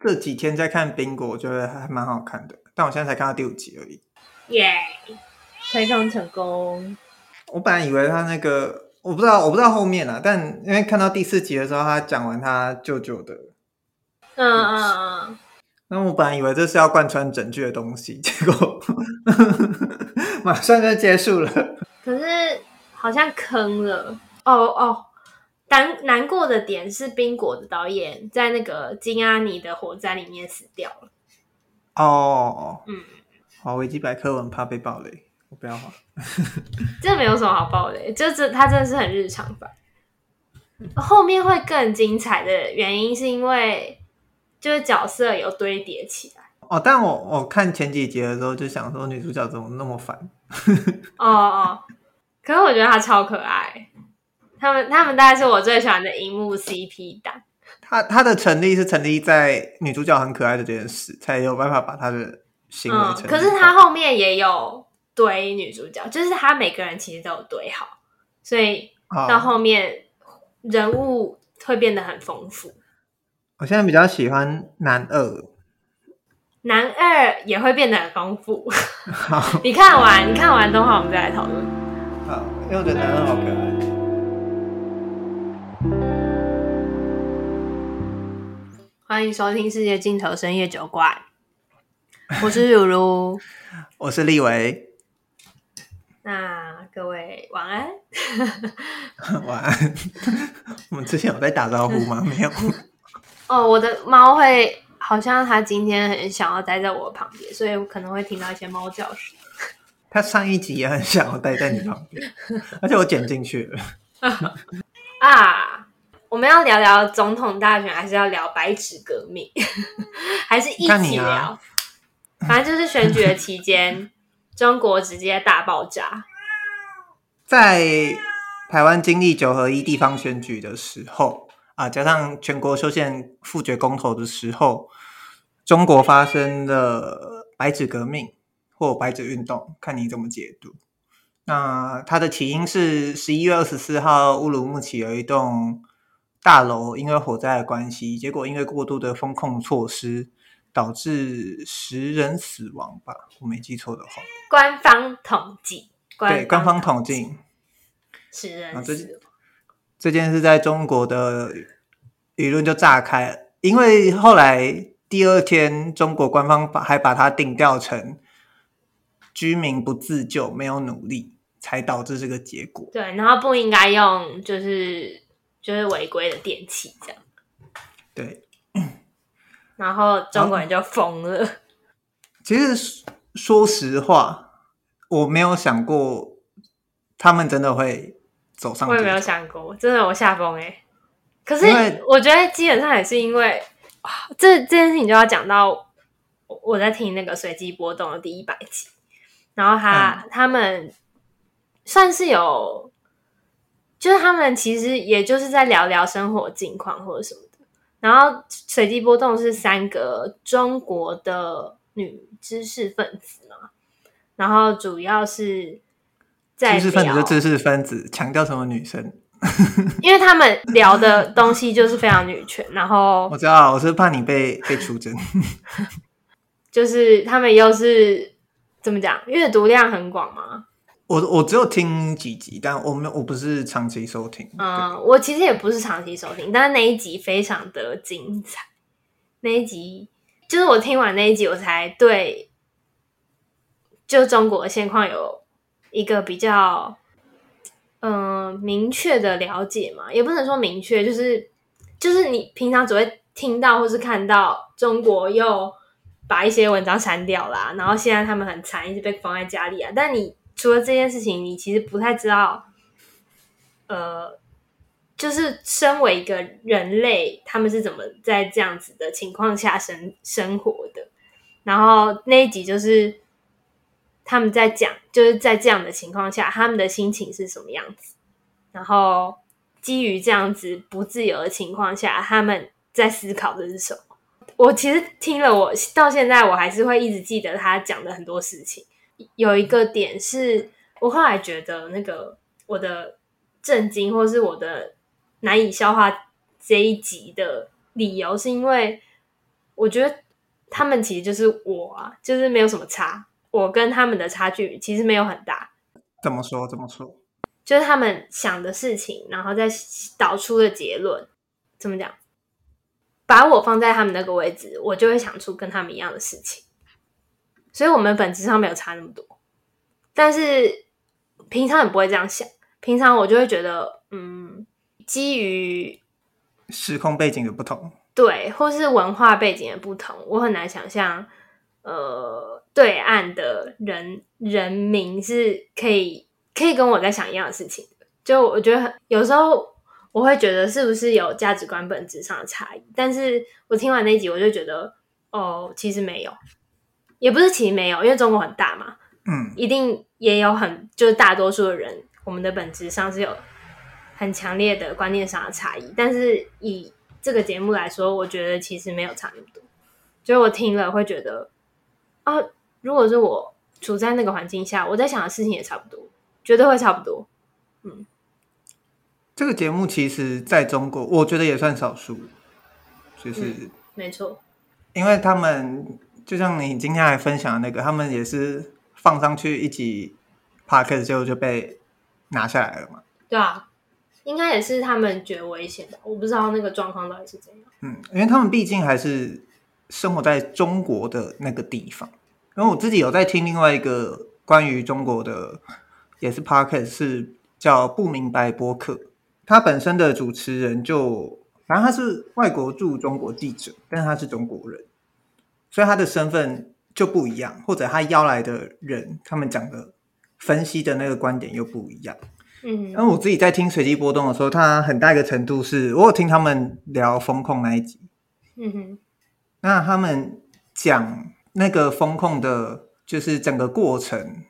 这几天在看冰果，我觉得还蛮好看的，但我现在才看到第五集而已。耶，推送成功。我本来以为他那个，我不知道，我不知道后面啊，但因为看到第四集的时候，他讲完他舅舅的，嗯嗯嗯，那我本来以为这是要贯穿整剧的东西，结果 马上就结束了。可是好像坑了，哦哦。难难过的点是，冰果的导演在那个金阿尼的火灾里面死掉了。哦，嗯，好，维基百科文怕被爆雷，我不要画。这没有什么好爆雷，就这他真的是很日常吧。后面会更精彩的原因是因为就是角色有堆叠起来。哦，但我我看前几集的时候就想说女主角怎么那么烦。哦哦，可是我觉得她超可爱。他们他们大概是我最喜欢的荧幕 CP 档。他他的成立是成立在女主角很可爱的这件事，才有办法把他的行为成立。嗯。可是他后面也有堆女主角，就是他每个人其实都有堆好，所以到后面人物会变得很丰富。我现在比较喜欢男二，男二也会变得很丰富。好，你看完你看完动画，我们再来讨论。好，因为我觉得男二好可爱。欢迎收听《世界尽头深夜酒馆》，我是如如，我是立维。那各位晚安，晚安。我们之前有在打招呼吗？没有。哦，我的猫会好像它今天很想要待在我旁边，所以我可能会听到一些猫叫声。它上一集也很想要待在你旁边，而且我剪进去了。啊。我们要聊聊总统大选，还是要聊白纸革命，还是一起聊？啊、反正就是选举的期间，中国直接大爆炸。在台湾经历九合一地方选举的时候啊，加上全国修宪复决公投的时候，中国发生了白纸革命或白纸运动，看你怎么解读。那它的起因是十一月二十四号乌鲁木齐有一栋。大楼因为火灾的关系，结果因为过度的风控措施，导致十人死亡吧？我没记错的话。官方统计，对，官方统计，十人死这件事在中国的舆论就炸开了，因为后来第二天，中国官方把还把它定调成居民不自救、没有努力，才导致这个结果。对，然后不应该用就是。就是违规的电器这样，对，然后中国人就疯了。其实说实话，我没有想过他们真的会走上。我也没有想过，真的我吓疯哎。可是我觉得基本上也是因为这这件事情就要讲到我在听那个随机波动的第一百集，然后他、嗯、他们算是有。就是他们其实也就是在聊聊生活近况或者什么的，然后随机波动是三个中国的女知识分子嘛，然后主要是在知识分子的知识分子强调什么女生，因为他们聊的东西就是非常女权，然后 我知道我是怕你被被出征，就是他们又是怎么讲，阅读量很广嘛。我我只有听几集，但我没有，我不是长期收听。嗯，我其实也不是长期收听，但是那一集非常的精彩。那一集就是我听完那一集，我才对就中国的现况有一个比较嗯、呃、明确的了解嘛，也不能说明确，就是就是你平常只会听到或是看到中国又把一些文章删掉啦，然后现在他们很惨，一直被封在家里啊，但你。除了这件事情，你其实不太知道，呃，就是身为一个人类，他们是怎么在这样子的情况下生生活的。然后那一集就是他们在讲，就是在这样的情况下，他们的心情是什么样子。然后基于这样子不自由的情况下，他们在思考的是什么？我其实听了，我到现在我还是会一直记得他讲的很多事情。有一个点是我后来觉得那个我的震惊，或是我的难以消化这一集的理由，是因为我觉得他们其实就是我啊，就是没有什么差。我跟他们的差距其实没有很大。怎么说？怎么说？就是他们想的事情，然后再导出的结论，怎么讲？把我放在他们那个位置，我就会想出跟他们一样的事情。所以，我们本质上没有差那么多。但是，平常也不会这样想。平常我就会觉得，嗯，基于时空背景的不同，对，或是文化背景的不同，我很难想象，呃，对岸的人人民是可以可以跟我在想一样的事情的。就我觉得很，有时候我会觉得是不是有价值观本质上的差异？但是我听完那集，我就觉得，哦，其实没有，也不是其实没有，因为中国很大嘛，嗯，一定也有很就是大多数的人。我们的本质上是有很强烈的观念上的差异，但是以这个节目来说，我觉得其实没有差那么多。所以我听了会觉得啊，如果是我处在那个环境下，我在想的事情也差不多，绝对会差不多。嗯，这个节目其实在中国，我觉得也算少数，就是、嗯、没错，因为他们就像你今天来分享的那个，他们也是放上去一集 podcast 之后就被。拿下来了嘛？对啊，应该也是他们觉得危险的。我不知道那个状况到底是怎样。嗯，因为他们毕竟还是生活在中国的那个地方。然后我自己有在听另外一个关于中国的，也是 podcast，是叫不明白播客。他本身的主持人就，反正他是外国驻中国记者，但是他是中国人，所以他的身份就不一样。或者他邀来的人，他们讲的。分析的那个观点又不一样，嗯，然后我自己在听随机波动的时候，它很大一个程度是我有听他们聊风控那一集，嗯哼，那他们讲那个风控的，就是整个过程，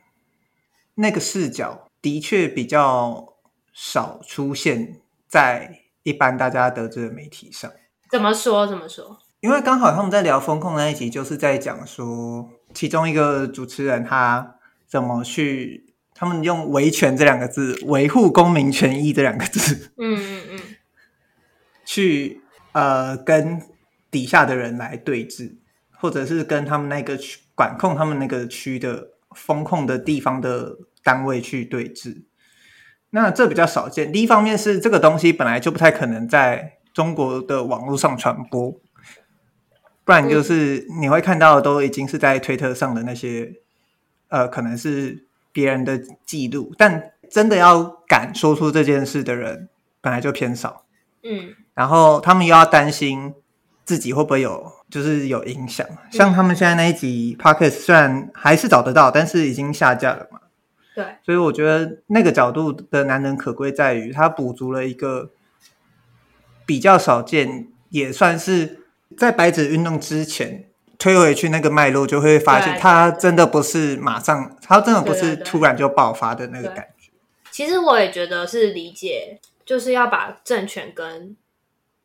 那个视角的确比较少出现在一般大家得知的媒体上。怎么说？怎么说？因为刚好他们在聊风控那一集，就是在讲说，其中一个主持人他。怎么去？他们用“维权”这两个字，维护公民权益这两个字，嗯嗯嗯，去呃跟底下的人来对峙，或者是跟他们那个区管控他们那个区的风控的地方的单位去对峙。那这比较少见。第一方面是这个东西本来就不太可能在中国的网络上传播，不然就是你会看到都已经是在推特上的那些。呃，可能是别人的记录，但真的要敢说出这件事的人，本来就偏少。嗯，然后他们又要担心自己会不会有，就是有影响。像他们现在那一集 Podcast 虽然还是找得到，但是已经下架了嘛。对，所以我觉得那个角度的难能可贵在于，它补足了一个比较少见，也算是在白纸运动之前。推回去那个脉络，就会发现它真的不是马上，它真的不是突然就爆发的那个感觉。其实我也觉得是理解，就是要把政权跟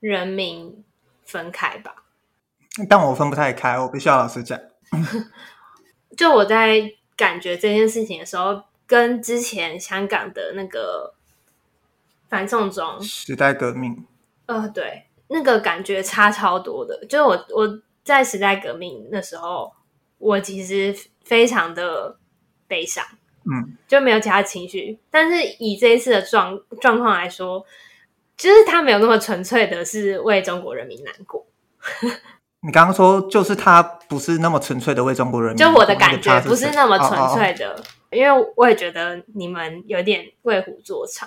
人民分开吧。但我分不太开，我必须要老实讲。就我在感觉这件事情的时候，跟之前香港的那个反送中时代革命，呃，对，那个感觉差超多的。就是我我。在时代革命那时候，我其实非常的悲伤，嗯，就没有其他情绪。但是以这一次的状状况来说，就是他没有那么纯粹的是为中国人民难过。你刚刚说，就是他不是那么纯粹的为中国人民，就我的感觉不是那么纯粹的，哦哦哦，因为我也觉得你们有点为虎作倀。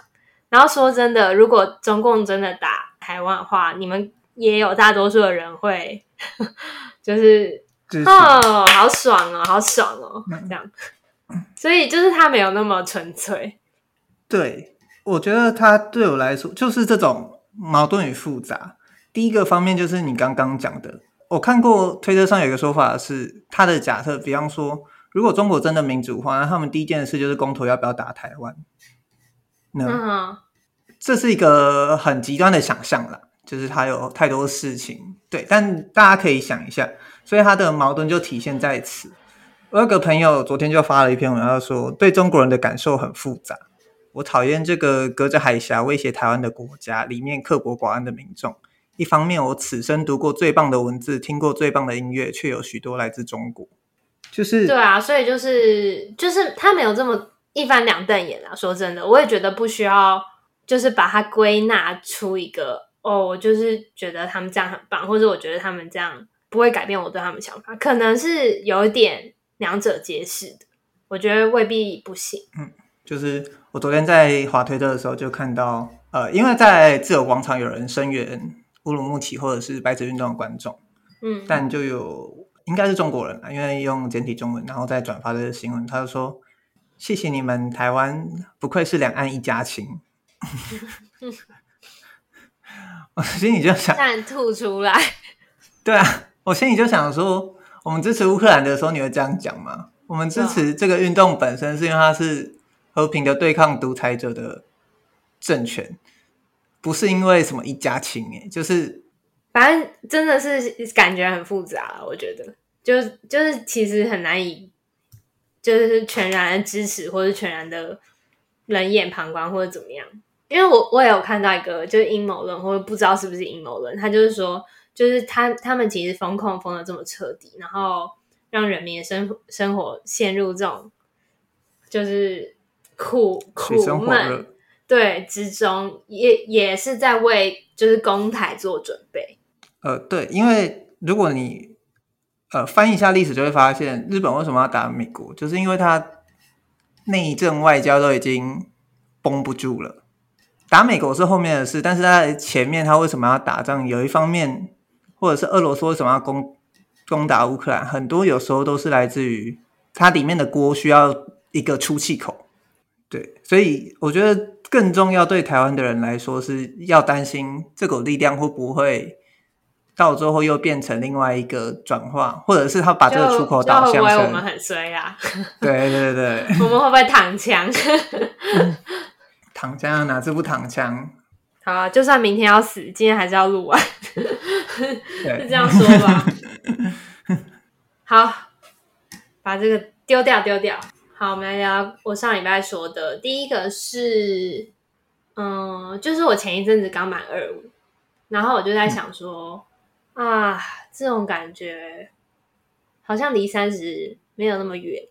然后说真的，如果中共真的打台湾的话，你们。也有大多数的人会，就是哦，好爽哦，好爽哦，这样，所以就是他没有那么纯粹。对，我觉得他对我来说就是这种矛盾与复杂。第一个方面就是你刚刚讲的，我看过推特上有一个说法是，他的假设，比方说，如果中国真的民主化，那他们第一件事就是公投要不要打台湾？那、嗯、这是一个很极端的想象啦。就是他有太多事情，对，但大家可以想一下，所以他的矛盾就体现在此。我有个朋友昨天就发了一篇文章，说对中国人的感受很复杂。我讨厌这个隔着海峡威胁台湾的国家里面刻薄寡恩的民众，一方面，我此生读过最棒的文字，听过最棒的音乐，却有许多来自中国。就是对啊，所以就是就是他没有这么一翻两瞪眼啊。说真的，我也觉得不需要，就是把它归纳出一个哦，我就是觉得他们这样很棒，或者我觉得他们这样不会改变我对他们想法，可能是有一点两者皆是的。我觉得未必不行。嗯，就是我昨天在滑推特的时候就看到，呃，因为在自由广场有人声援乌鲁木齐或者是白纸运动的观众，嗯，但就有应该是中国人啊，因为用简体中文，然后再转发这个新闻，他就说：“谢谢你们台湾，不愧是两岸一家亲。”我心里就想，但吐出来。对啊，我心里就想说，我们支持乌克兰的时候，你会这样讲吗？我们支持这个运动本身，是因为它是和平的对抗独裁者的政权，不是因为什么一家亲诶，就是反正真的是感觉很复杂，我觉得就就是其实很难以就是全然的支持，或是全然的冷眼旁观，或者怎么样。因为我我也有看到一个就是阴谋论，或者不知道是不是阴谋论，他就是说，就是他他们其实封控封的这么彻底，然后。让人民的生生活陷入这种就是苦苦闷对之中，也也是在为就是公台做准备。呃，对，因为如果你呃翻译一下历史，就会发现日本为什么要打美国，就是因为他内政外交都已经绷不住了。打美国是后面的事，但是在前面他为什么要打仗？有一方面，或者是俄罗斯为什么要攻？攻打乌克兰，很多有时候都是来自于它里面的锅需要一个出气口，对，所以我觉得更重要对台湾的人来说是要担心这股力量会不会到最后又变成另外一个转化，或者是他把这个出口导向成，会不会我们很衰啊？对 对对，我们会不会躺枪？躺枪哪次不躺枪？好啊，就算明天要死，今天还是要录完，是这样说吧。好，把这个丢掉，丢掉。好，我们来聊我上礼拜说的。第一个是，嗯，就是我前一阵子刚满二五，然后我就在想说，嗯、啊，这种感觉好像离三十没有那么远。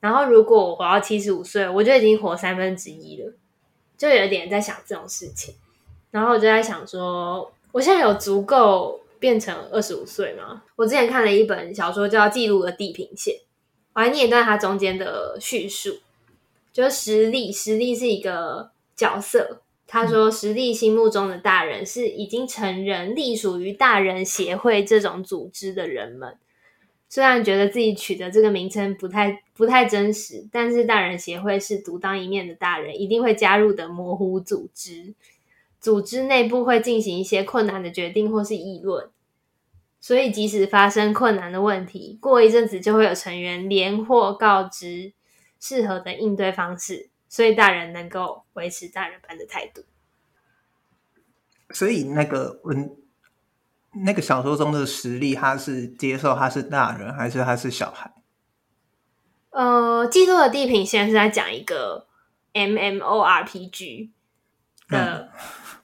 然后如果我活到七十五岁，我就已经活三分之一了，就有点在想这种事情。然后我就在想说，我现在有足够。变成二十五岁吗？我之前看了一本小说叫《记录的地平线》，我还念一段它中间的叙述。就是实力，实力是一个角色。他说，实力心目中的大人是已经成人、隶属于大人协会这种组织的人们。虽然觉得自己取的这个名称不太不太真实，但是大人协会是独当一面的大人一定会加入的模糊组织。组织内部会进行一些困难的决定或是议论。所以，即使发生困难的问题，过一阵子就会有成员连或告知适合的应对方式，所以大人能够维持大人般的态度。所以，那个文，那个小说中的实力，他是接受他是大人，还是他是小孩？呃，记录的地平线是在讲一个 MMORPG 的，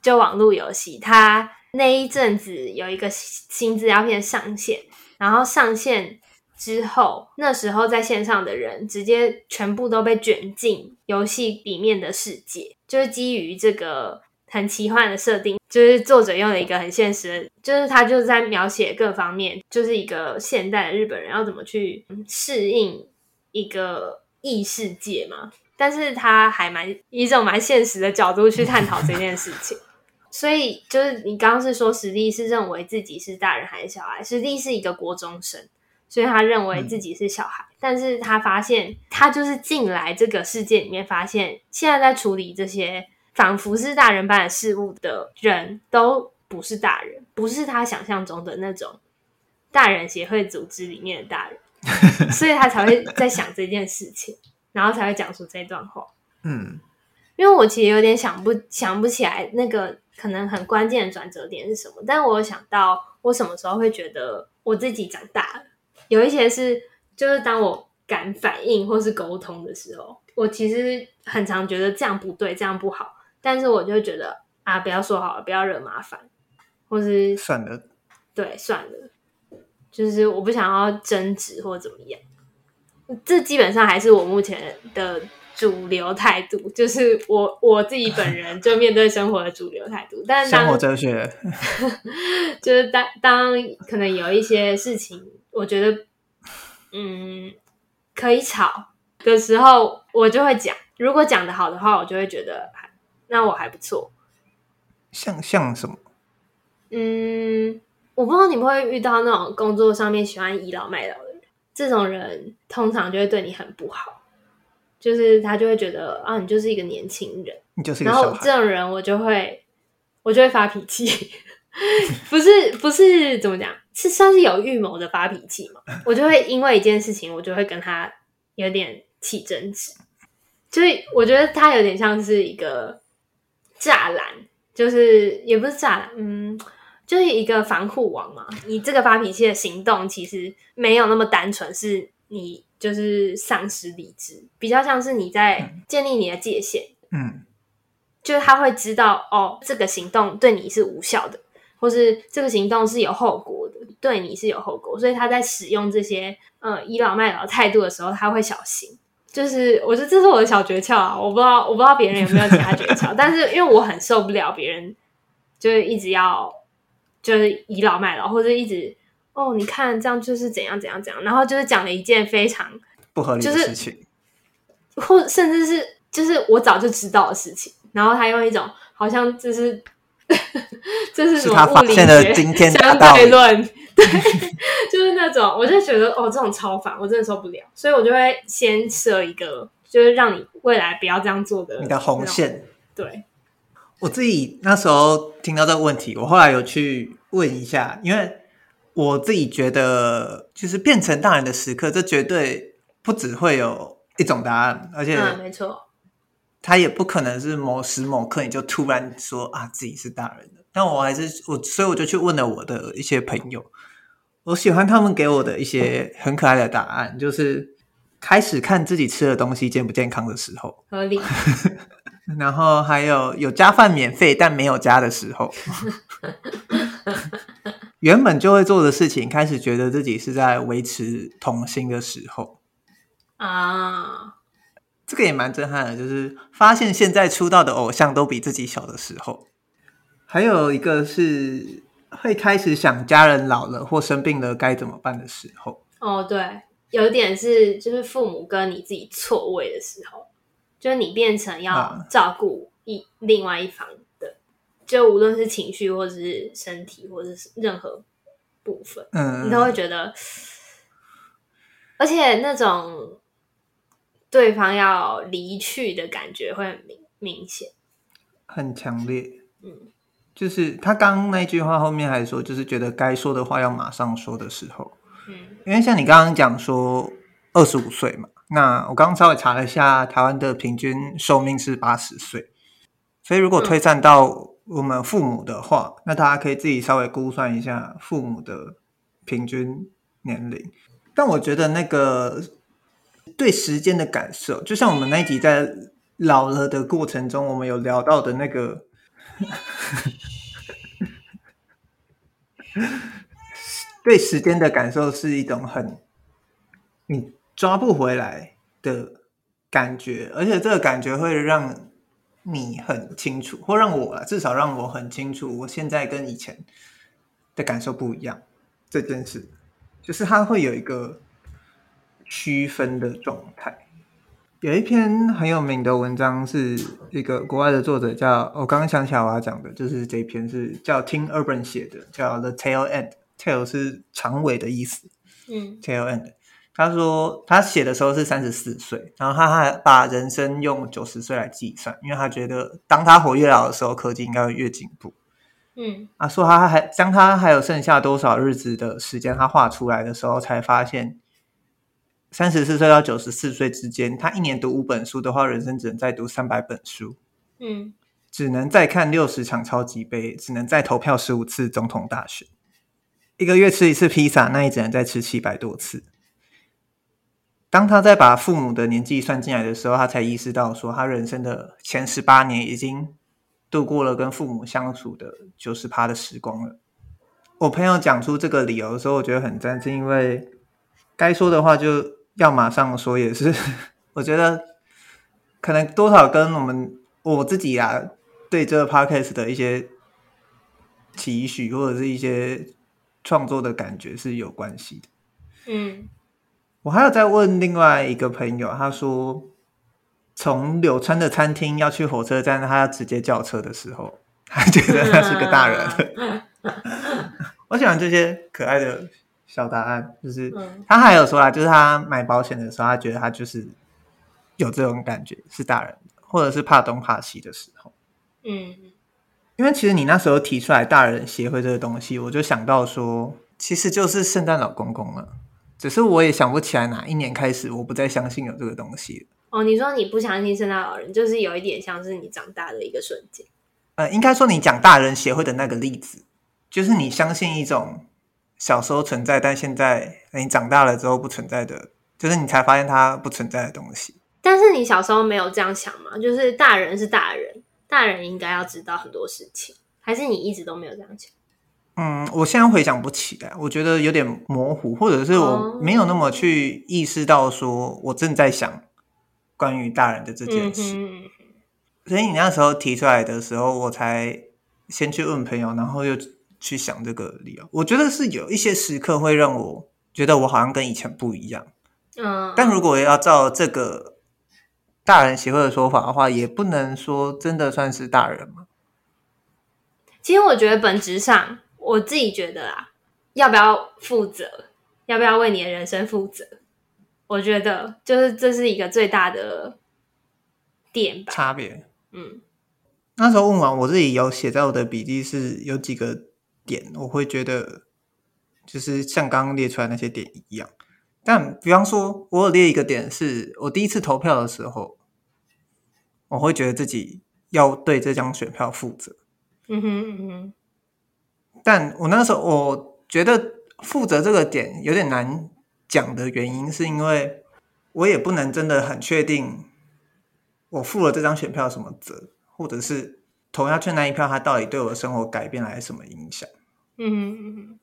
就网络游戏，他。那一阵子有一个新资料片上线，然后上线之后，那时候在线上的人直接全部都被卷进游戏里面的世界，就是基于这个很奇幻的设定，就是作者用了一个很现实的，就是他就是在描写各方面，就是一个现代的日本人要怎么去适应一个异世界嘛，但是他还蛮以一种蛮现实的角度去探讨这件事情。所以就是你刚刚是说实力是认为自己是大人还是小孩？实力是一个国中生，所以他认为自己是小孩。嗯、但是他发现他就是进来这个世界里面，发现现在在处理这些仿佛是大人般的事物的人都不是大人，不是他想象中的那种大人协会组织里面的大人，所以他才会在想这件事情，然后才会讲出这段话。嗯，因为我其实有点想不想不起来那个。可能很关键的转折点是什么？但我有想到，我什么时候会觉得我自己长大了？有一些是，就是当我敢反应或是沟通的时候，我其实很常觉得这样不对，这样不好。但是我就觉得啊，不要说好了，不要惹麻烦。或是算了，对，算了，就是我不想要争执或怎么样。这基本上还是我目前的主流态度，就是我我自己本人就面对生活的主流态度。但生活哲学，就是当当可能有一些事情，我觉得嗯可以吵的时候，我就会讲。如果讲的好的话，我就会觉得那我还不错。像像什么？嗯，我不知道你们会遇到那种工作上面喜欢倚老卖老的人，这种人通常就会对你很不好，就是他就会觉得啊，你就是一个年轻人，你就是一个。然后这种人我就会我就会发脾气，不是不是怎么讲，是算是有预谋的发脾气嘛？我就会因为一件事情，我就会跟他有点起争执。所以我觉得他有点像是一个栅栏，就是也不是栅栏，嗯，就是一个防护网嘛。你这个发脾气的行动其实没有那么单纯，是你就是丧失理智，比较像是你在建立你的界限。嗯，就是他会知道哦，这个行动对你是无效的，或是这个行动是有后果的，对你是有后果，所以他在使用这些呃倚老卖老态度的时候，他会小心。就是我觉得这是我的小诀窍啊，我不知道我不知道别人有没有其他诀窍，但是因为我很受不了别人就是一直要就是倚老卖老，或者一直哦你看这样就是怎样怎样怎样，然后就是讲了一件非常不合理的事情，或甚至是就是我早就知道的事情，然后他用一种好像就是 这是什么物理学相对论。对，就是那种，我就觉得哦，这种超烦，我真的受不了，所以我就会先设一个，就是让你未来不要这样做的你的红线。对，我自己那时候听到这个问题，我后来有去问一下，因为我自己觉得，就是变成大人的时刻，这绝对不只会有一种答案，而且，嗯，没错，他也不可能是某时某刻你就突然说啊自己是大人的。但我还是我，所以我就去问了我的一些朋友。我喜欢他们给我的一些很可爱的答案，就是开始看自己吃的东西健不健康的时候，合理。然后还有有加饭免费但没有加的时候，原本就会做的事情，开始觉得自己是在维持童心的时候啊，这个也蛮震撼的，就是发现现在出道的偶像都比自己小的时候，还有一个是。会开始想家人老了或生病了该怎么办的时候。哦，对，有一点是就是父母跟你自己错位的时候，就是你变成要照顾一、啊、另外一方的，就无论是情绪或者是身体或者是任何部分，嗯，你都会觉得，而且那种对方要离去的感觉会很明明显，很强烈，嗯。就是他刚刚那句话后面还说，就是觉得该说的话要马上说的时候，嗯，因为像你刚刚讲说二十五岁嘛，那我刚刚稍微查了一下，台湾的平均寿命是八十岁，所以如果推算到我们父母的话，嗯，那大家可以自己稍微估算一下父母的平均年龄。但我觉得那个对时间的感受，就像我们那一集在老了的过程中，我们有聊到的那个。对时间的感受是一种很你抓不回来的感觉，而且这个感觉会让你很清楚，或让我至少让我很清楚，我现在跟以前的感受不一样。这件事就是它会有一个区分的状态。有一篇很有名的文章，是一个国外的作者叫，我刚刚想起来我要讲的，就是这篇是叫 Tim Urban 写的，叫 The Tail End，Tail 是长尾的意思，嗯，Tail End。他说他写的时候是三十四岁，然后他还把人生用九十岁来计算，因为他觉得当他活越老的时候，科技应该会越进步。嗯，啊，说他还将他还有剩下多少日子的时间，他画出来的时候才发现。三十四岁到九十四岁之间，他一年读五本书的话，人生只能再读三百本书。嗯，只能再看六十场超级杯，只能再投票十五次总统大选。一个月吃一次披萨，那也只能再吃七百多次。当他在把父母的年纪算进来的时候，他才意识到说，他人生的前十八年已经度过了跟父母相处的九十趴的时光了。我朋友讲出这个理由的时候，我觉得很赞，是因为该说的话就要马上说，也是 我觉得可能多少跟我们我自己啊对这个 podcast 的一些期许或者是一些创作的感觉是有关系的。嗯，我还有在问另外一个朋友，他说从柳川的餐厅要去火车站，他要直接叫车的时候，他觉得他是个大人。我喜欢这些可爱的小答案，就是他还有说啊，就是他买保险的时候，他觉得他就是有这种感觉，是大人，或者是怕东怕西的时候。嗯，因为其实你那时候提出来大人协会这个东西，我就想到说，其实就是圣诞老公公了，只是我也想不起来哪一年开始，我不再相信有这个东西。哦，你说你不相信圣诞老人，就是有一点像是你长大的一个瞬间。呃，应该说你讲大人协会的那个例子。就是你相信一种小时候存在，但现在你长大了之后不存在的，就是你才发现它不存在的东西。但是你小时候没有这样想吗？就是大人是大人，大人应该要知道很多事情，还是你一直都没有这样想？嗯，我现在回想不起来，我觉得有点模糊，或者是我没有那么去意识到说我正在想关于大人的这件事。嗯、所以你那时候提出来的时候，我才先去问朋友，然后又。去想这个理由，我觉得是有一些时刻会让我觉得我好像跟以前不一样。嗯，但如果要照这个大人协会的说法的话，也不能说真的算是大人嘛。其实我觉得本质上，我自己觉得啊，要不要负责，要不要为你的人生负责，我觉得就是这是一个最大的点吧，差别。嗯，那时候问完，我自己有写在我的笔记是有几个。点我会觉得就是像刚刚列出来那些点一样，但比方说，我有列一个点是我第一次投票的时候，我会觉得自己要对这张选票负责。嗯哼嗯哼。但我那时候我觉得负责这个点有点难讲的原因，是因为我也不能真的很确定我负了这张选票什么责，或者是。投下去那一票，它到底对我的生活改变来什么影响？嗯嗯嗯，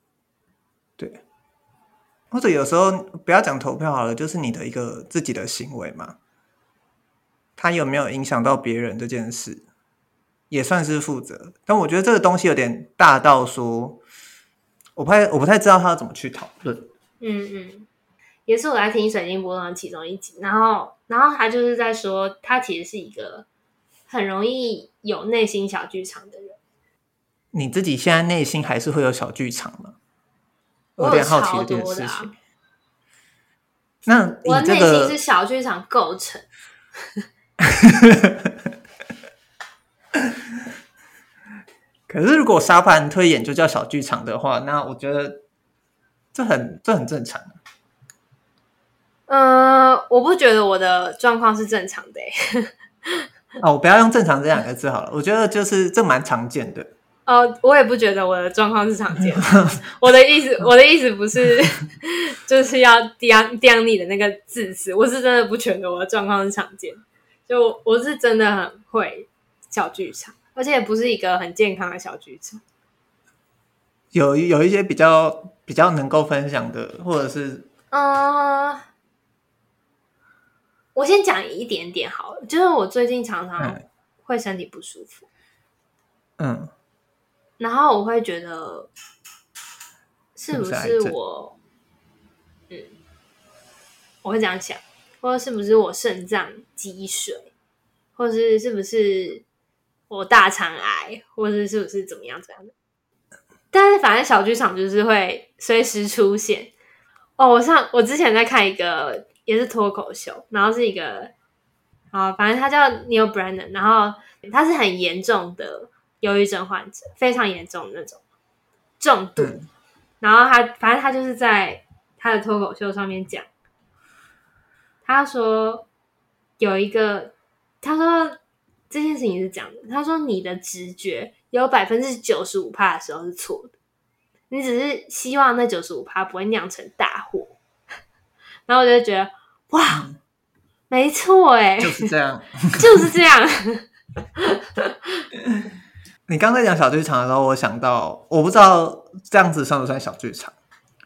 对。或者有时候不要讲投票好了，就是你的一个自己的行为嘛，他有没有影响到别人这件事，也算是负责。但我觉得这个东西有点大到说，我不太我不太知道他要怎么去讨论。嗯嗯，也是我在听水晶波动的其中一集，然后然后他就是在说，他其实是一个。很容易有内心小剧场的人，你自己现在内心还是会有小剧场吗？我有点好奇这件事情。啊、那我内心是小剧场构成。可是如果沙盘推演就叫小剧场的话，那我觉得这很这很正常。呃，我不觉得我的状况是正常的。哦，我不要用“正常”这两个字好了。我觉得就是这蛮常见的。哦，我也不觉得我的状况是常见的。我的意思，我的意思不是 就是要刁刁你的那个字词。我是真的不觉得我的状况是常见。就我是真的很会小剧场，而且也不是一个很健康的小剧场。有有一些比较比较能够分享的，或者是嗯。Uh 我先讲一点点好了，就是我最近常常会身体不舒服，嗯，然后我会觉得是不是我，嗯，我会这样想，或者是不是我肾脏积水，或者是是不是我大肠癌，或者是是不是怎么样怎样的？但是反正小剧场就是会随时出现。哦，我上我之前在看一个。也是脱口秀，然后是一个啊，反正他叫 Neil Brennan，然后他是很严重的忧郁症患者，非常严重的那种重度。嗯、然后他反正他就是在他的脱口秀上面讲，他说有一个，他说这件事情是这样的，他说你的直觉有百分之九十五趴的时候是错的，你只是希望那九十五趴不会酿成大祸。然后我就觉得。哇，嗯、没错，哎，就是这样，就是这样。你刚才讲小剧场的时候，我想到，我不知道这样子算不算小剧场。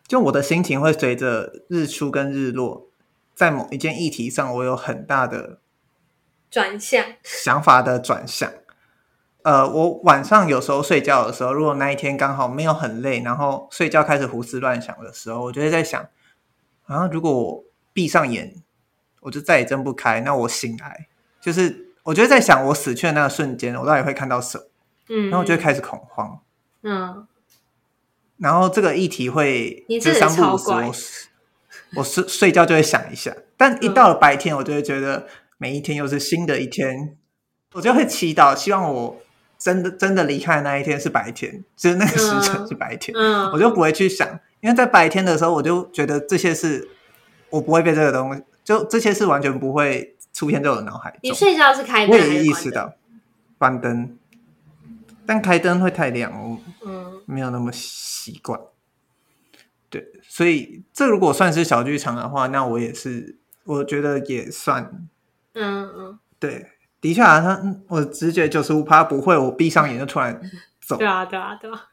就我的心情会随着日出跟日落，在某一件议题上，我有很大的转向想法的转向。呃，我晚上有时候睡觉的时候，如果那一天刚好没有很累，然后睡觉开始胡思乱想的时候，我就会在想，啊，如果我闭上眼，我就再也睁不开，那我醒来，就是我就在想，我死去的那个瞬间，我到底会看到什么？嗯，然后我就会开始恐慌。嗯，然后这个议题会，你这三不五时，我我睡睡觉就会想一下，但一到了白天，我就会觉得每一天又是新的一天，我就会祈祷，希望我。真的真的离开的那一天是白天，就是那个时辰是白天，嗯嗯、我就不会去想，因为在白天的时候，我就觉得这些事我不会被这个东西，就这些是完全不会出现在我的脑海中。你睡觉是开灯，我也意识到关灯，但开灯会太亮，我没有那么习惯。嗯、对，所以这如果算是小剧场的话，那我也是，我觉得也算。嗯嗯，对。的确啊，他我直觉九十五趴不会，我闭上眼就突然走。对啊，对啊，对啊。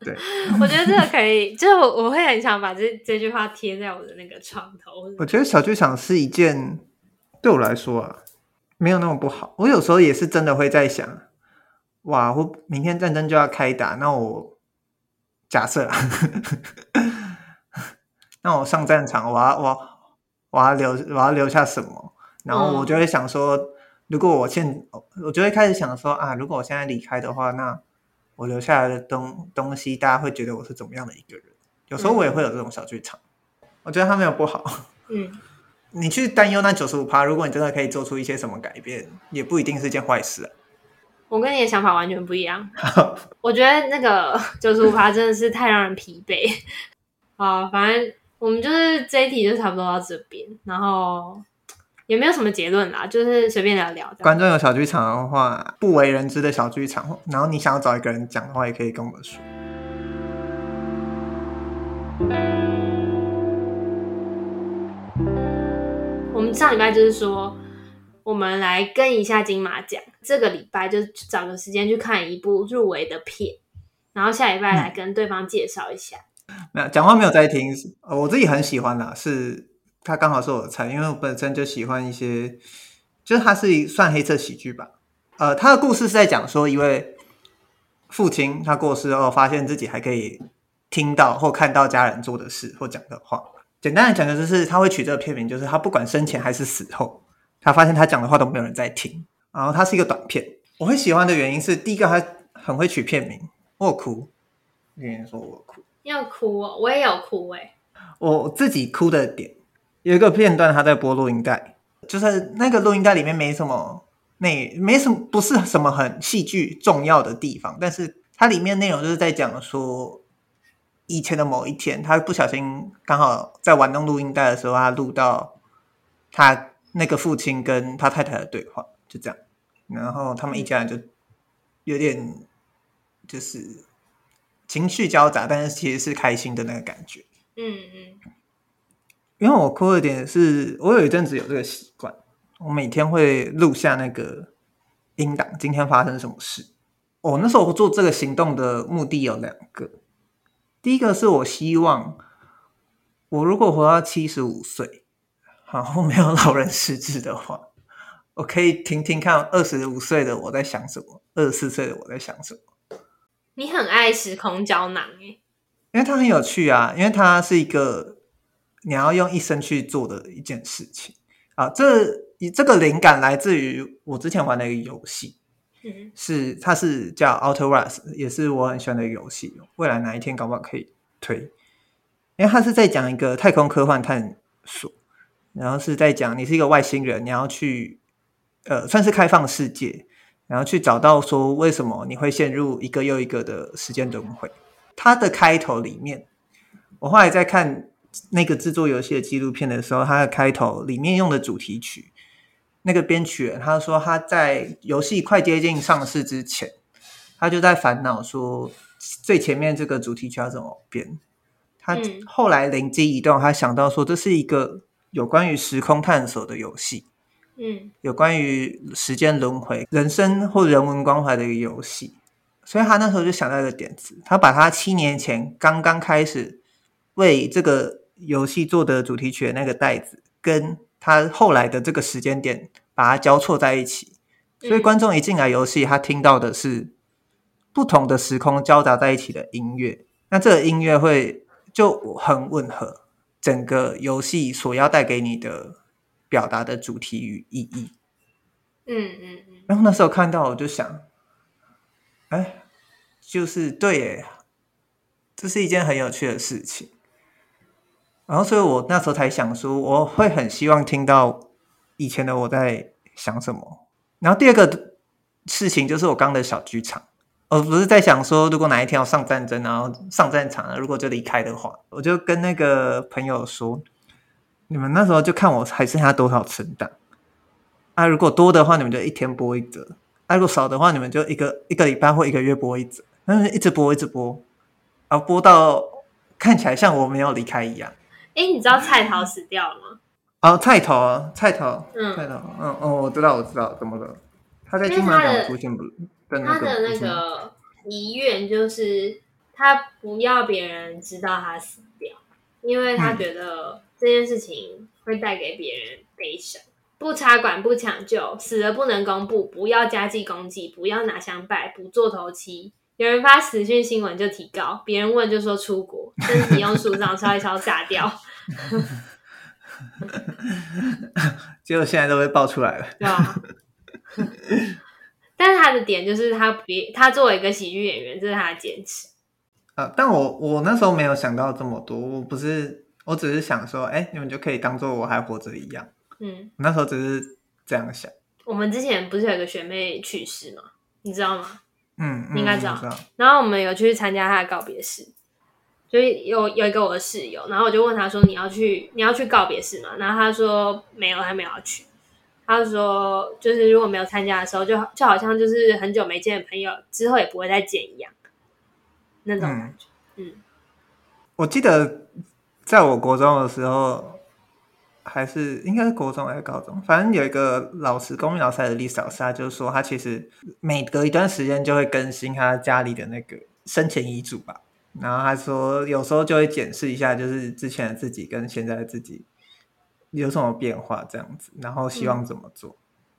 对，我觉得这个可以，就是我我会很想把这这句话贴在我的那个床头。我觉得小剧场是一件对我来说啊，没有那么不好。我有时候也是真的会在想，哇，我明天战争就要开打，那我假设，那我上战场，我要我我要留我要留下什么？然后我就会想说。嗯如果我现，我就会开始想说啊，如果我现在离开的话，那我留下来的东东西，大家会觉得我是怎么样的一个人？有时候我也会有这种小剧场，嗯、我觉得他没有不好。嗯，你去担忧那九十五趴，如果你真的可以做出一些什么改变，也不一定是件坏事啊。我跟你的想法完全不一样。我觉得那个 九十五趴真的是太让人疲惫。好，反正我们就是这一题就差不多到这边，然后。也没有什么结论啦，就是随便聊聊。观众有小剧场的话，不为人知的小剧场，然后你想要找一个人讲的话，也可以跟我们说。我们上礼拜就是说，我们来跟一下金马奖，这个礼拜就找个时间去看一部入围的片，然后下礼拜来跟对方介绍一下。嗯、没有讲话没有在听，我自己很喜欢啦，是。他刚好是我的菜，因为我本身就喜欢一些，就是他是算黑色喜剧吧。呃，他的故事是在讲说一位父亲他过世后，发现自己还可以听到或看到家人做的事或讲的话。简单的讲，就是他会取这个片名，就是他不管生前还是死后，他发现他讲的话都没有人在听。然后他是一个短片，我会喜欢的原因是，第一个他很会取片名，我有哭。有人说我哭，要哭哦，我也有哭诶。我自己哭的点。有一个片段，他在播录音带，就是那个录音带里面没什么，那没什么，不是什么很戏剧重要的地方，但是它里面内容就是在讲说，以前的某一天，他不小心刚好在玩弄录音带的时候，他录到他那个父亲跟他太太的对话，就这样，然后他们一家人就有点就是情绪交杂，但是其实是开心的那个感觉，嗯嗯。因为我哭的点是，我有一阵子有这个习惯，我每天会录下那个音档，今天发生什么事。我、哦、那时候做这个行动的目的有两个，第一个是我希望，我如果活到七十五岁，然后没有老人失智的话，我可以听听看二十五岁的我在想什么，二十四岁的我在想什么。你很爱时空胶囊诶，因为它很有趣啊，因为它是一个。你要用一生去做的一件事情啊，这这个灵感来自于我之前玩的一个游戏，嗯，是它是叫 Outer Worlds，也是我很喜欢的一个游戏。未来哪一天搞不好可以推，因为它是在讲一个太空科幻探索，然后是在讲你是一个外星人，你要去呃算是开放世界，然后去找到说为什么你会陷入一个又一个的时间轮回。它的开头里面，我后来在看。那个制作游戏的纪录片的时候，它的开头里面用的主题曲，那个编曲人他说他在游戏快接近上市之前，他就在烦恼说最前面这个主题曲要怎么编。他后来灵机一动，他想到说这是一个有关于时空探索的游戏，嗯，有关于时间轮回、人生或人文关怀的一个游戏。所以他那时候就想到一个点子，他把他七年前刚刚开始为这个游戏做的主题曲的那个袋子，跟他后来的这个时间点把它交错在一起，所以观众一进来游戏，他听到的是不同的时空交杂在一起的音乐，那这个音乐会就很吻合整个游戏所要带给你的表达的主题与意义。嗯嗯嗯。然后那时候看到，我就想。哎，就是对耶，这是一件很有趣的事情。然后，所以我那时候才想说，我会很希望听到以前的我在想什么。然后第二个事情就是我刚的小剧场，我不是在想说，如果哪一天要上战争，然后上战场了，如果就离开的话，我就跟那个朋友说，你们那时候就看我还剩下多少存档啊，如果多的话，你们就一天播一则。如果少的话，你们就一个一个礼拜或一个月播一次，嗯，一直播一直播，然后播到看起来像我没有离开一样。哎，你知道菜头死掉了吗？哦，菜头啊，菜头，嗯，菜头，嗯哦，我知道，我知道，怎么了？他在金马奖出现不？他的那个遗愿就是他不要别人知道他死掉，因为他觉得这件事情会带给别人悲伤。不插管，不抢救，死了不能公布，不要加计公祭，不要拿香拜，不做头七。有人发死讯新闻就提高，别人问就说出国，身体用树上烧一烧炸掉。结果现在都被爆出来了。对啊。但是他的点就是他别他作为一个喜剧演员，这是他的坚持。啊，但我我那时候没有想到这么多，我不是，我只是想说，哎，你们就可以当做我还活着一样。嗯，那时候只是这样想。我们之前不是有个学妹去世吗？你知道吗？嗯，你应该知道。知道。然后我们有去参加她的告别式，所以有有一个我的室友，然后我就问他说：“你要去你要去告别式吗？”然后他说：“没有，他没有要去。”他说：“就是如果没有参加的时候，就就好像就是很久没见的朋友，之后也不会再见一样，那种感觉。”嗯，我记得在我国中的时候。还是应该是国中还是高中，反正有一个老师，公民老师还是历史老师，他就说他其实每隔一段时间就会更新他家里的那个生前遗嘱吧。然后他说有时候就会检视一下，就是之前的自己跟现在的自己有什么变化这样子，然后希望怎么做。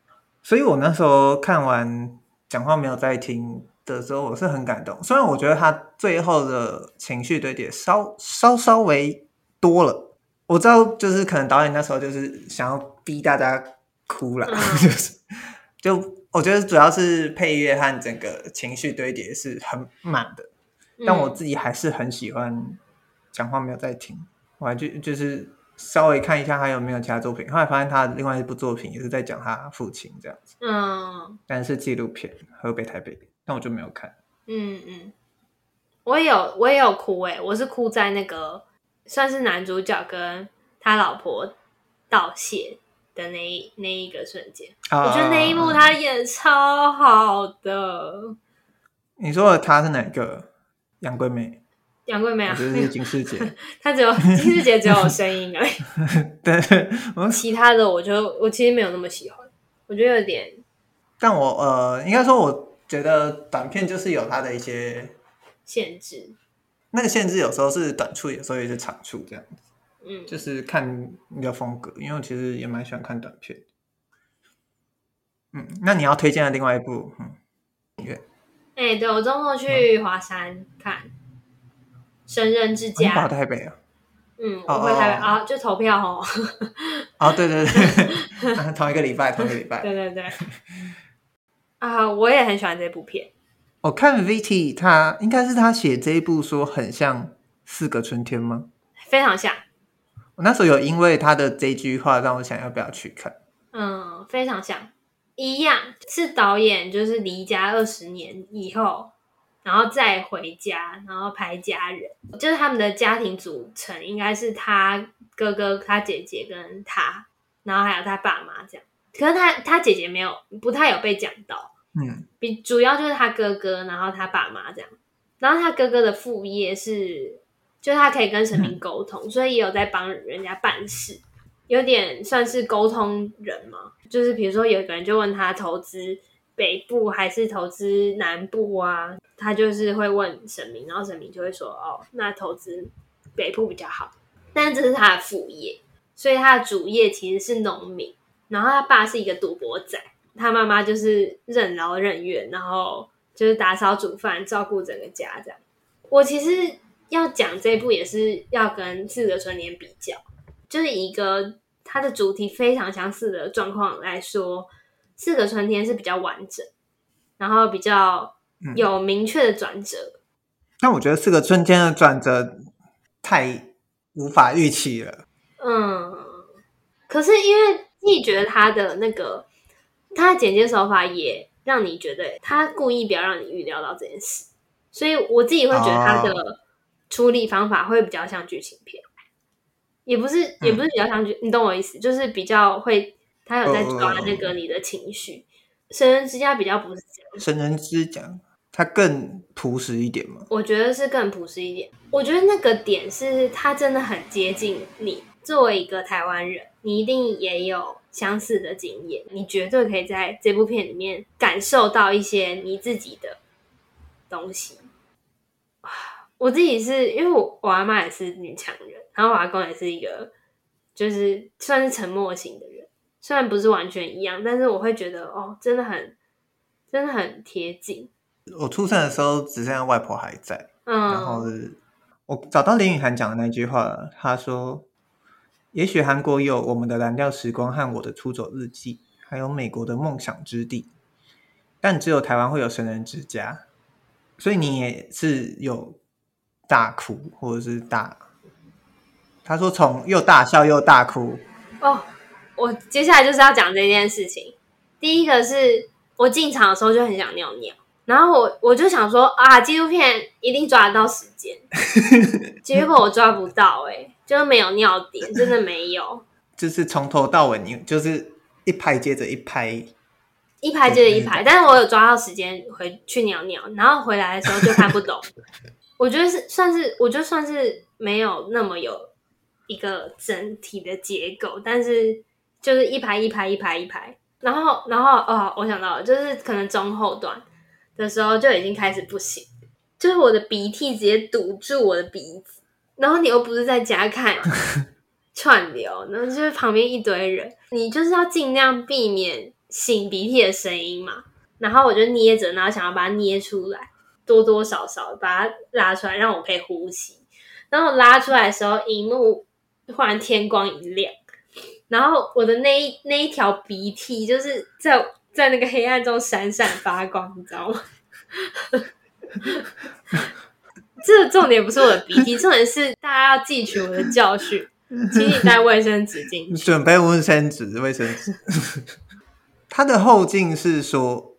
嗯、所以我那时候看完讲话没有在听的时候，我是很感动。虽然我觉得他最后的情绪堆叠稍稍稍微多了。我知道，就是可能导演那时候就是想要逼大家哭了，嗯、就是就我觉得主要是配乐和整个情绪堆叠是很满的，嗯、但我自己还是很喜欢讲话没有在听，我还就就是稍微看一下他有没有其他作品，后来发现他另外一部作品也是在讲他父亲这样子，嗯，但是纪录片《河北台北》，但我就没有看，嗯嗯，我也有我也有哭诶、欸，我是哭在那个。算是男主角跟他老婆道谢的那一那一个瞬间，uh, 我觉得那一幕他演超好的。你说的他是哪个？杨贵媚？杨贵媚啊，就是金世杰。他只有金世杰只有声音而已。对，其他的我就我其实没有那么喜欢，我觉得有点。但我呃，应该说，我觉得短片就是有它的一些限制。那个限制有时候是短处，有时候也是长处，这样子。嗯，就是看你的风格，因为我其实也蛮喜欢看短片。嗯，那你要推荐的另外一部，嗯，音乐。哎、欸，对，我周末去华山看《神人之家》。跑台北啊？嗯，我回台北啊，就投票哦。哦，对对对，同一个礼拜，同一个礼拜。对对对。啊，我也很喜欢这部片。我看 VT，他应该是他写这一部说很像《四个春天》吗？非常像。我那时候有因为他的这句话让我想要不要去看。嗯，非常像，一样是导演就是离家二十年以后，然后再回家，然后拍家人，就是他们的家庭组成应该是他哥哥、他姐姐跟他，然后还有他爸妈这样。可是他他姐姐没有，不太有被讲到。嗯，比主要就是他哥哥，然后他爸妈这样，然后他哥哥的副业是，就是他可以跟神明沟通，嗯、所以也有在帮人家办事，有点算是沟通人嘛。就是比如说有一个人就问他投资北部还是投资南部啊，他就是会问神明，然后神明就会说：“哦，那投资北部比较好。”但这是他的副业，所以他的主业其实是农民。然后他爸是一个赌博仔，他妈妈就是任劳任怨，然后就是打扫煮饭，照顾整个家这样。我其实要讲这一部也是要跟《四个春天》比较，就是一个它的主题非常相似的状况来说，《四个春天》是比较完整，然后比较有明确的转折。嗯、但我觉得《四个春天》的转折太无法预期了。嗯，可是因为你觉得他的那个他的剪接手法也让你觉得他故意不要让你预料到这件事。所以我自己会觉得他的处理方法会比较像剧情片，也不是也不是比较像剧，嗯、你懂我意思？就是比较会，他有在抓那个你的情绪。哦、神人之家比较不是这样，神人之家它更朴实一点吗？我觉得是更朴实一点。我觉得那个点是他真的很接近你，作为一个台湾人，你一定也有相似的经验，你绝对可以在这部片里面感受到一些你自己的东西。我自己是因为我我阿妈也是女强人，然后我阿公也是一个就是算是沉默型的人，虽然不是完全一样，但是我会觉得哦，真的很真的很贴近。我出生的时候只剩下外婆还在，嗯，然后我找到林雨涵讲的那句话，他说：“也许韩国有我们的蓝调时光和我的出走日记，还有美国的梦想之地，但只有台湾会有神人之家。”所以你也是有大哭，或者是大？他说从又大笑又大哭。哦，我接下来就是要讲这件事情。第一个是我进场的时候就很想尿尿，然后我我就想说啊，纪录片一定抓得到时间，结果我抓不到，欸，哎，就是没有尿点，真的没有。就是从头到尾，你就是一拍接着一拍。一拍接着一拍，但是我有抓到时间回去尿尿，然后回来的时候就看不懂。我觉得是算是，我觉得算是没有那么有一个整体的结构，但是就是一排一排一排一排，然后然后哦，我想到了，就是可能中后段的时候就已经开始不行，就是我的鼻涕直接堵住我的鼻子，然后你又不是在家看 串流，然后就是旁边一堆人，你就是要尽量避免。擤鼻涕的声音嘛，然后我就捏着，然后想要把它捏出来，多多少少把它拉出来，让我可以呼吸。然后拉出来的时候，荧幕忽然天光一亮，然后我的那一那一条鼻涕就是在在那个黑暗中闪闪发光，你知道吗？这个重点不是我的鼻涕，重点是大家要汲取我的教训，请你带卫生纸进去，准备卫生纸，卫生纸。它的后劲是说，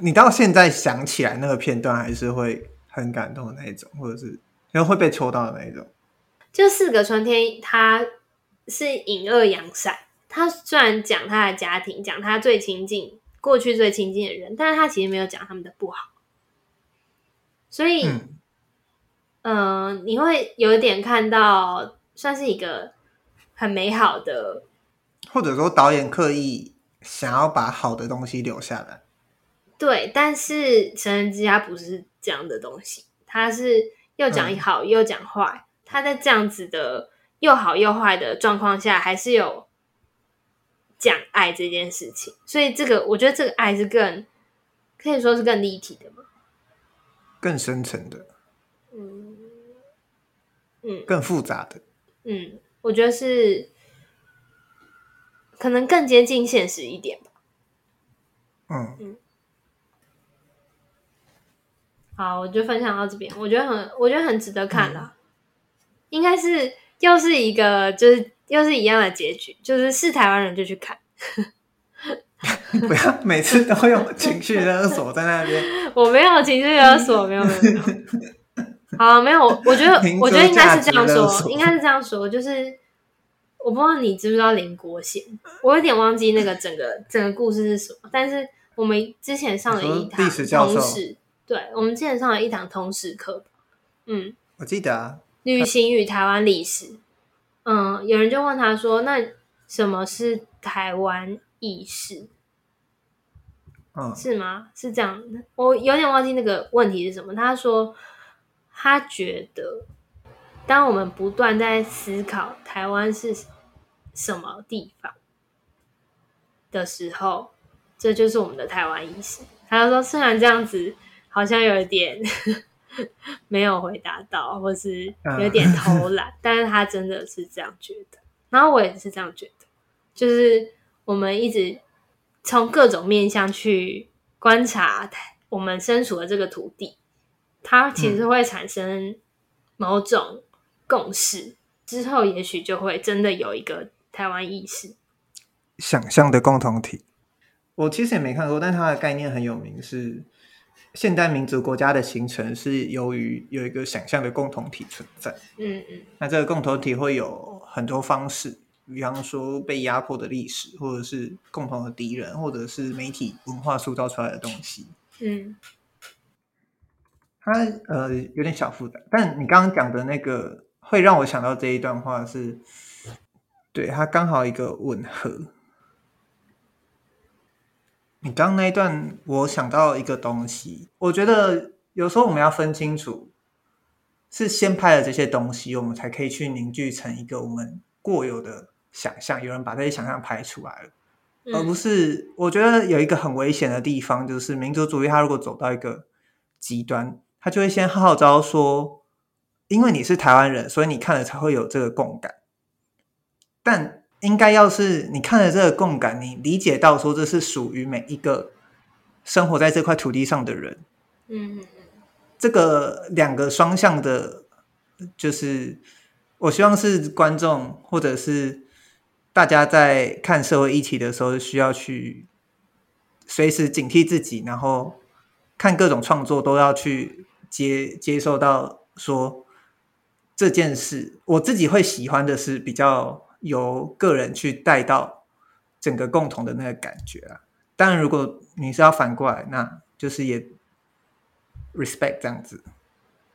你到现在想起来那个片段，还是会很感动的那一种，或者是然后会被抽到的那一种。就四个春天，他是隐恶扬善。他虽然讲他的家庭，讲他最亲近、过去最亲近的人，但是他其实没有讲他们的不好。所以，嗯、呃，你会有一点看到，算是一个很美好的，或者说导演刻意。想要把好的东西留下来，对，但是成人之家不是这样的东西，他是又讲好又讲坏，他、嗯、在这样子的又好又坏的状况下，还是有讲爱这件事情，所以这个我觉得这个爱是更可以说是更立体的嘛，更深层的，嗯嗯，更复杂的，嗯，我觉得是。可能更接近现实一点吧。嗯嗯。好，我就分享到这边。我觉得很，我觉得很值得看啦。嗯、应该是又是一个，就是又是一样的结局，就是是台湾人就去看。不要每次都用情绪勒索在那边。我没有情绪勒索，没有没有没有。好，没有。我觉得，我觉得应该是这样说，应该是这样说，就是。我不知道你知不知道林国贤，我有点忘记那个整个整个故事是什么。但是我们之前上了一堂通识，对，我们之前上了一堂通识课。嗯，我记得啊，旅行与台湾历史。嗯，有人就问他说：“那什么是台湾意识？”嗯，是吗？是这样，我有点忘记那个问题是什么。他说他觉得，当我们不断在思考台湾是什么地方的时候，这就是我们的台湾意识。他就说，虽然这样子好像有一点 没有回答到，或是有点偷懒，嗯、但是他真的是这样觉得。然后我也是这样觉得，就是我们一直从各种面向去观察我们身处的这个土地，它其实会产生某种共识，嗯、之后也许就会真的有一个台湾意识，想象的共同体。我其实也没看过，但它的概念很有名，是现代民族国家的形成是由于有一个想象的共同体存在。嗯嗯，那这个共同体会有很多方式，比方说被压迫的历史，或者是共同的敌人，或者是媒体文化塑造出来的东西。嗯，它呃有点小复杂，但你刚刚讲的那个会让我想到这一段话是，对，它刚好一个吻合。你刚刚那一段，我想到一个东西，我觉得有时候我们要分清楚，是先拍了这些东西，我们才可以去凝聚成一个我们过有的想象。有人把这些想象拍出来了，嗯、而不是。我觉得有一个很危险的地方，就是民族主义，它如果走到一个极端，它就会先号召说，因为你是台湾人，所以你看了才会有这个共感，但。应该要是你看了这个共感，你理解到说这是属于每一个生活在这块土地上的人，嗯，这个两个双向的，就是我希望是观众或者是大家在看社会议题的时候，需要去随时警惕自己，然后看各种创作都要去接接受到说这件事，我自己会喜欢的是比较。由个人去带到整个共同的那个感觉啊，当然，如果你是要反过来，那就是也 respect 这样子。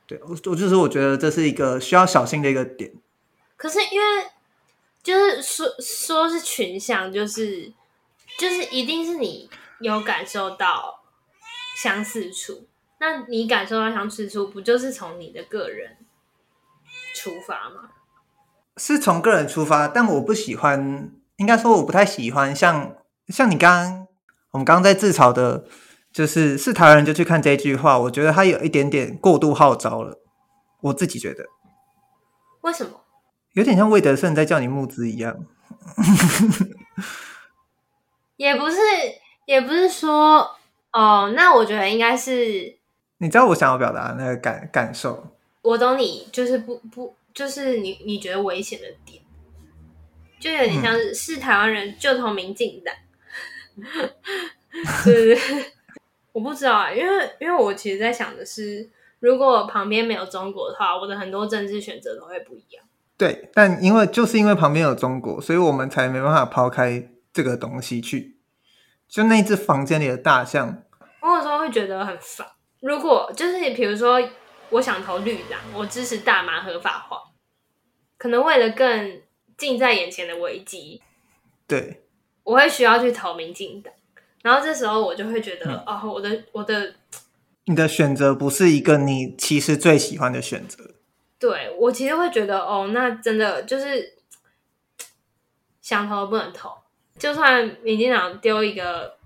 对，我我就是我觉得这是一个需要小心的一个点。可是因为就是说说是群像，就是就是一定是你有感受到相似处，那你感受到相似处，不就是从你的个人出发吗？是从个人出发，但我不喜欢，应该说我不太喜欢像像你刚刚我们刚刚在自嘲的，就是是台湾人就去看这句话，我觉得他有一点点过度号召了，我自己觉得。为什么？有点像魏德胜在叫你募资一样。也不是，也不是说哦，那我觉得应该是，你知道我想要表达的那个感感受。我懂你，就是不不。就是你你觉得危险的点，就有点像是是台湾人就投民进党，对对？我不知道啊，因为因为我其实在想的是，如果旁边没有中国的话，我的很多政治选择都会不一样。对，但因为就是因为旁边有中国，所以我们才没办法抛开这个东西去。就那只房间里的大象，我有时候会觉得很烦。如果就是比如说。我想投绿党，我支持大麻合法化，可能为了更近在眼前的危机，对，我会需要去投民进党，然后这时候我就会觉得，嗯、哦，我的我的，你的选择不是一个你其实最喜欢的选择，对，我其实会觉得，哦，那真的就是想投不能投，就算民进党丢一个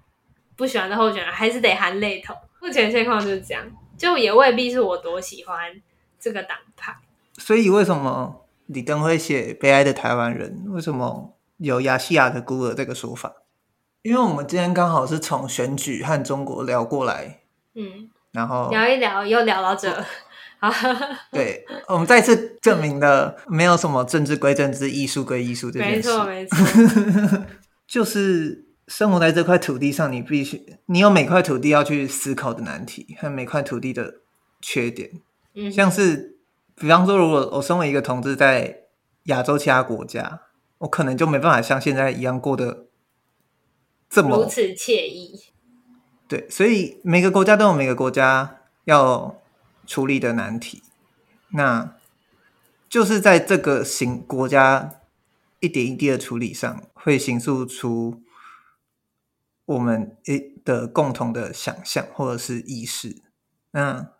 不喜欢的候选人，还是得含泪投。目前现况就是这样。就也未必是我多喜欢这个党派，所以为什么李登辉写《悲哀的台湾人》？为什么有亚细亚的孤儿这个说法？因为我们今天刚好是从选举和中国聊过来，嗯，然后聊一聊又聊到这，好，对，我们再次证明了没有什么政治归政治，艺术归艺术这件事，没错没错，就是。生活在这块土地上，你必须你有每块土地要去思考的难题和每块土地的缺点。嗯，像是比方说，如果我身为一个同志在亚洲其他国家，我可能就没办法像现在一样过得这么如此惬意。对，所以每个国家都有每个国家要处理的难题，那就是在这个行国家一点一滴的处理上，会形塑出。我们的共同的想象或者是意识，那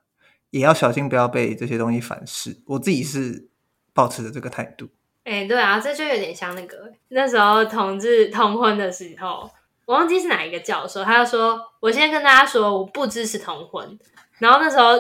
也要小心不要被这些东西反噬。我自己是抱持着这个态度。哎、欸，对啊，这就有点像那个那时候同志通婚的时候，我忘记是哪一个教授，他就说：“我先跟大家说，我不支持同婚。”然后那时候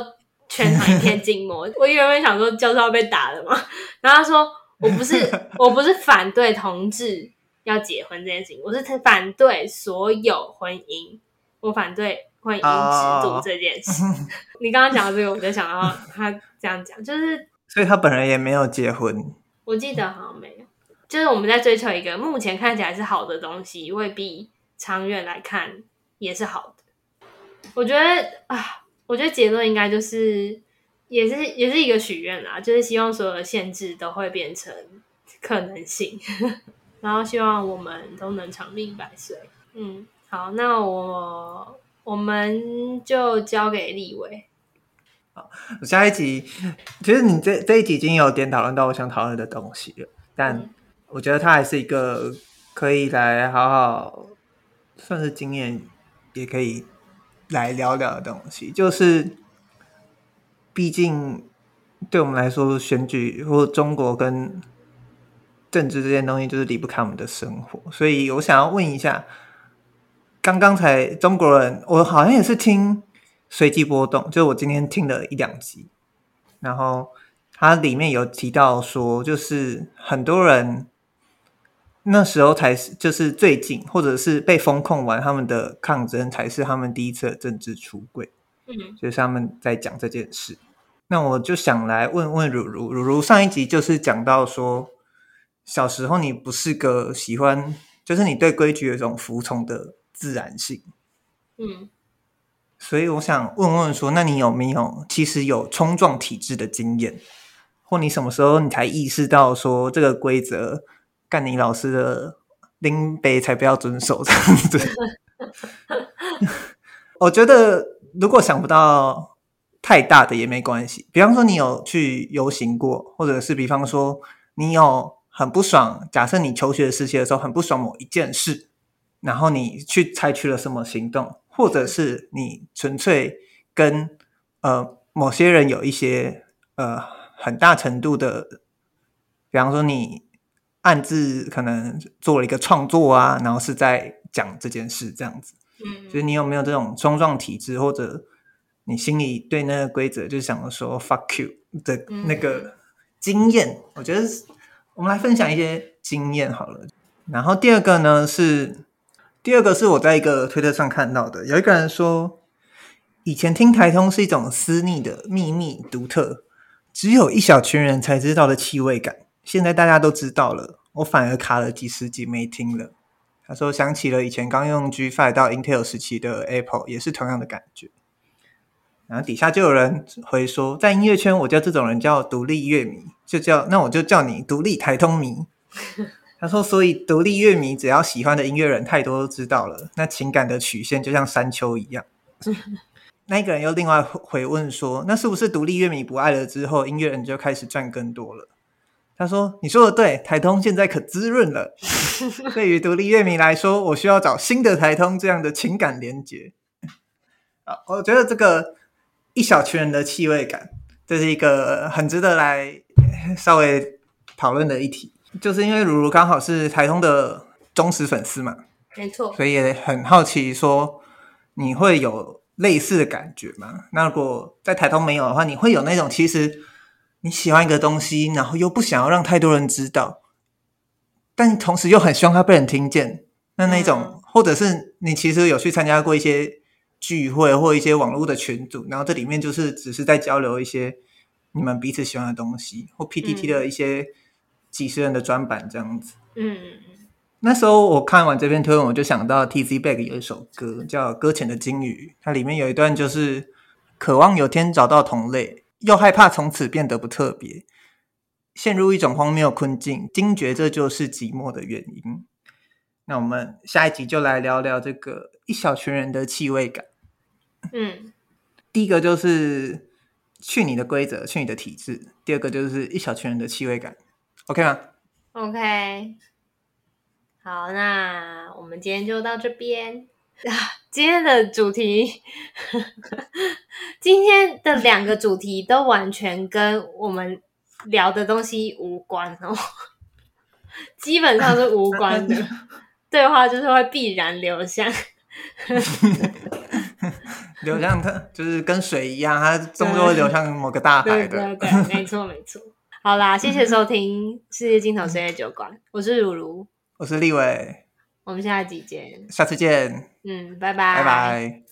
全场一片静默，我原本想说教授要被打了嘛，然后他说：“我不是，我不是反对同志要结婚这件事情，我是反对所有婚姻，我反对婚姻制度这件事。Oh. ”你刚刚讲的这个，我就想到他这样讲，就是所以他本人也没有结婚。我记得好像没有，就是我们在追求一个目前看起来是好的东西，未必长远来看也是好的。我觉得啊，我觉得结论应该就是，也是也是一个许愿啦，就是希望所有的限制都会变成可能性，然后希望我们都能长命百岁。嗯，好，那我我们就交给立伟。好，下一集其实你这这一集已经有点讨论到我想讨论的东西了，但我觉得它还是一个可以来好好算是经验，也可以来聊聊的东西。就是毕竟对我们来说，选举或中国跟政治这件东西就是离不开我们的生活，所以我想要问一下，刚刚才中国人，我好像也是听。随机波动，就我今天听了一两集，然后它里面有提到说，就是很多人那时候才是，就是最近或者是被封控完，他们的抗争才是他们第一次的政治出柜，嗯，就是他们在讲这件事。那我就想来问问汝如，汝如上一集就是讲到说，小时候你不是个喜欢，就是你对规矩有一种服从的自然性，嗯。所以我想问问说，那你有没有其实有冲撞体制的经验，或你什么时候你才意识到说这个规则，干你老师的拎杯才不要遵守这样子？我觉得如果想不到太大的也没关系，比方说你有去游行过，或者是比方说你有很不爽，假设你求学时期的时候很不爽某一件事，然后你去采取了什么行动？或者是你纯粹跟呃某些人有一些呃很大程度的，比方说你暗自可能做了一个创作啊，然后是在讲这件事这样子，嗯，就是你有没有这种冲撞体质，或者你心里对那个规则就想说 fuck you 的那个经验？嗯，我觉得我们来分享一些经验好了。然后第二个呢是。第二个是我在一个推特上看到的，有一个人说，以前听台通是一种私密的秘密、独特，只有一小群人才知道的气味感。现在大家都知道了，我反而卡了几十集没听了。他说想起了以前刚用 G Five 到 Intel 时期的 Apple，也是同样的感觉。然后底下就有人回说，在音乐圈我叫这种人叫独立乐迷，就叫那我就叫你独立台通迷。他说：“所以独立乐迷只要喜欢的音乐人太多都知道了，那情感的曲线就像山丘一样。”那一个人又另外回问说：“那是不是独立乐迷不爱了之后，音乐人就开始赚更多了？”他说：“你说的对，台通现在可滋润了。对于独立乐迷来说，我需要找新的台通这样的情感连接。啊，我觉得这个一小群人的气味感，这是一个很值得来 稍微讨论的议题。”就是因为如如刚好是台通的忠实粉丝嘛，没错，所以也很好奇说你会有类似的感觉吗？那如果在台通没有的话，你会有那种其实你喜欢一个东西，然后又不想要让太多人知道，但同时又很希望它被人听见，那那种，嗯、或者是你其实有去参加过一些聚会或一些网络的群组，然后这里面就是只是在交流一些你们彼此喜欢的东西，或 PTT 的一些。嗯几十人的专版这样子，嗯，那时候我看完这篇推文，我就想到 Tizzy Bac 有一首歌叫《搁浅的鲸鱼》，它里面有一段就是渴望有天找到同类，又害怕从此变得不特别，陷入一种荒谬困境，惊觉这就是寂寞的原因。那我们下一集就来聊聊这个一小群人的气味感。嗯，第一个就是去你的规则，去你的体制；第二个就是一小群人的气味感。OK 吗？OK，好，那我们今天就到这边。啊，今天的主题，今天的两个主题都完全跟我们聊的东西无关哦，基本上是无关的。对话就是会必然流向，流向它就是跟水一样，它终究会流向某个大海的。对对对，没错没错。好啦，谢谢收听《世界尽头深夜酒馆》，我是如如，我是立伟，我们下集见，下次见，嗯，拜拜，拜拜。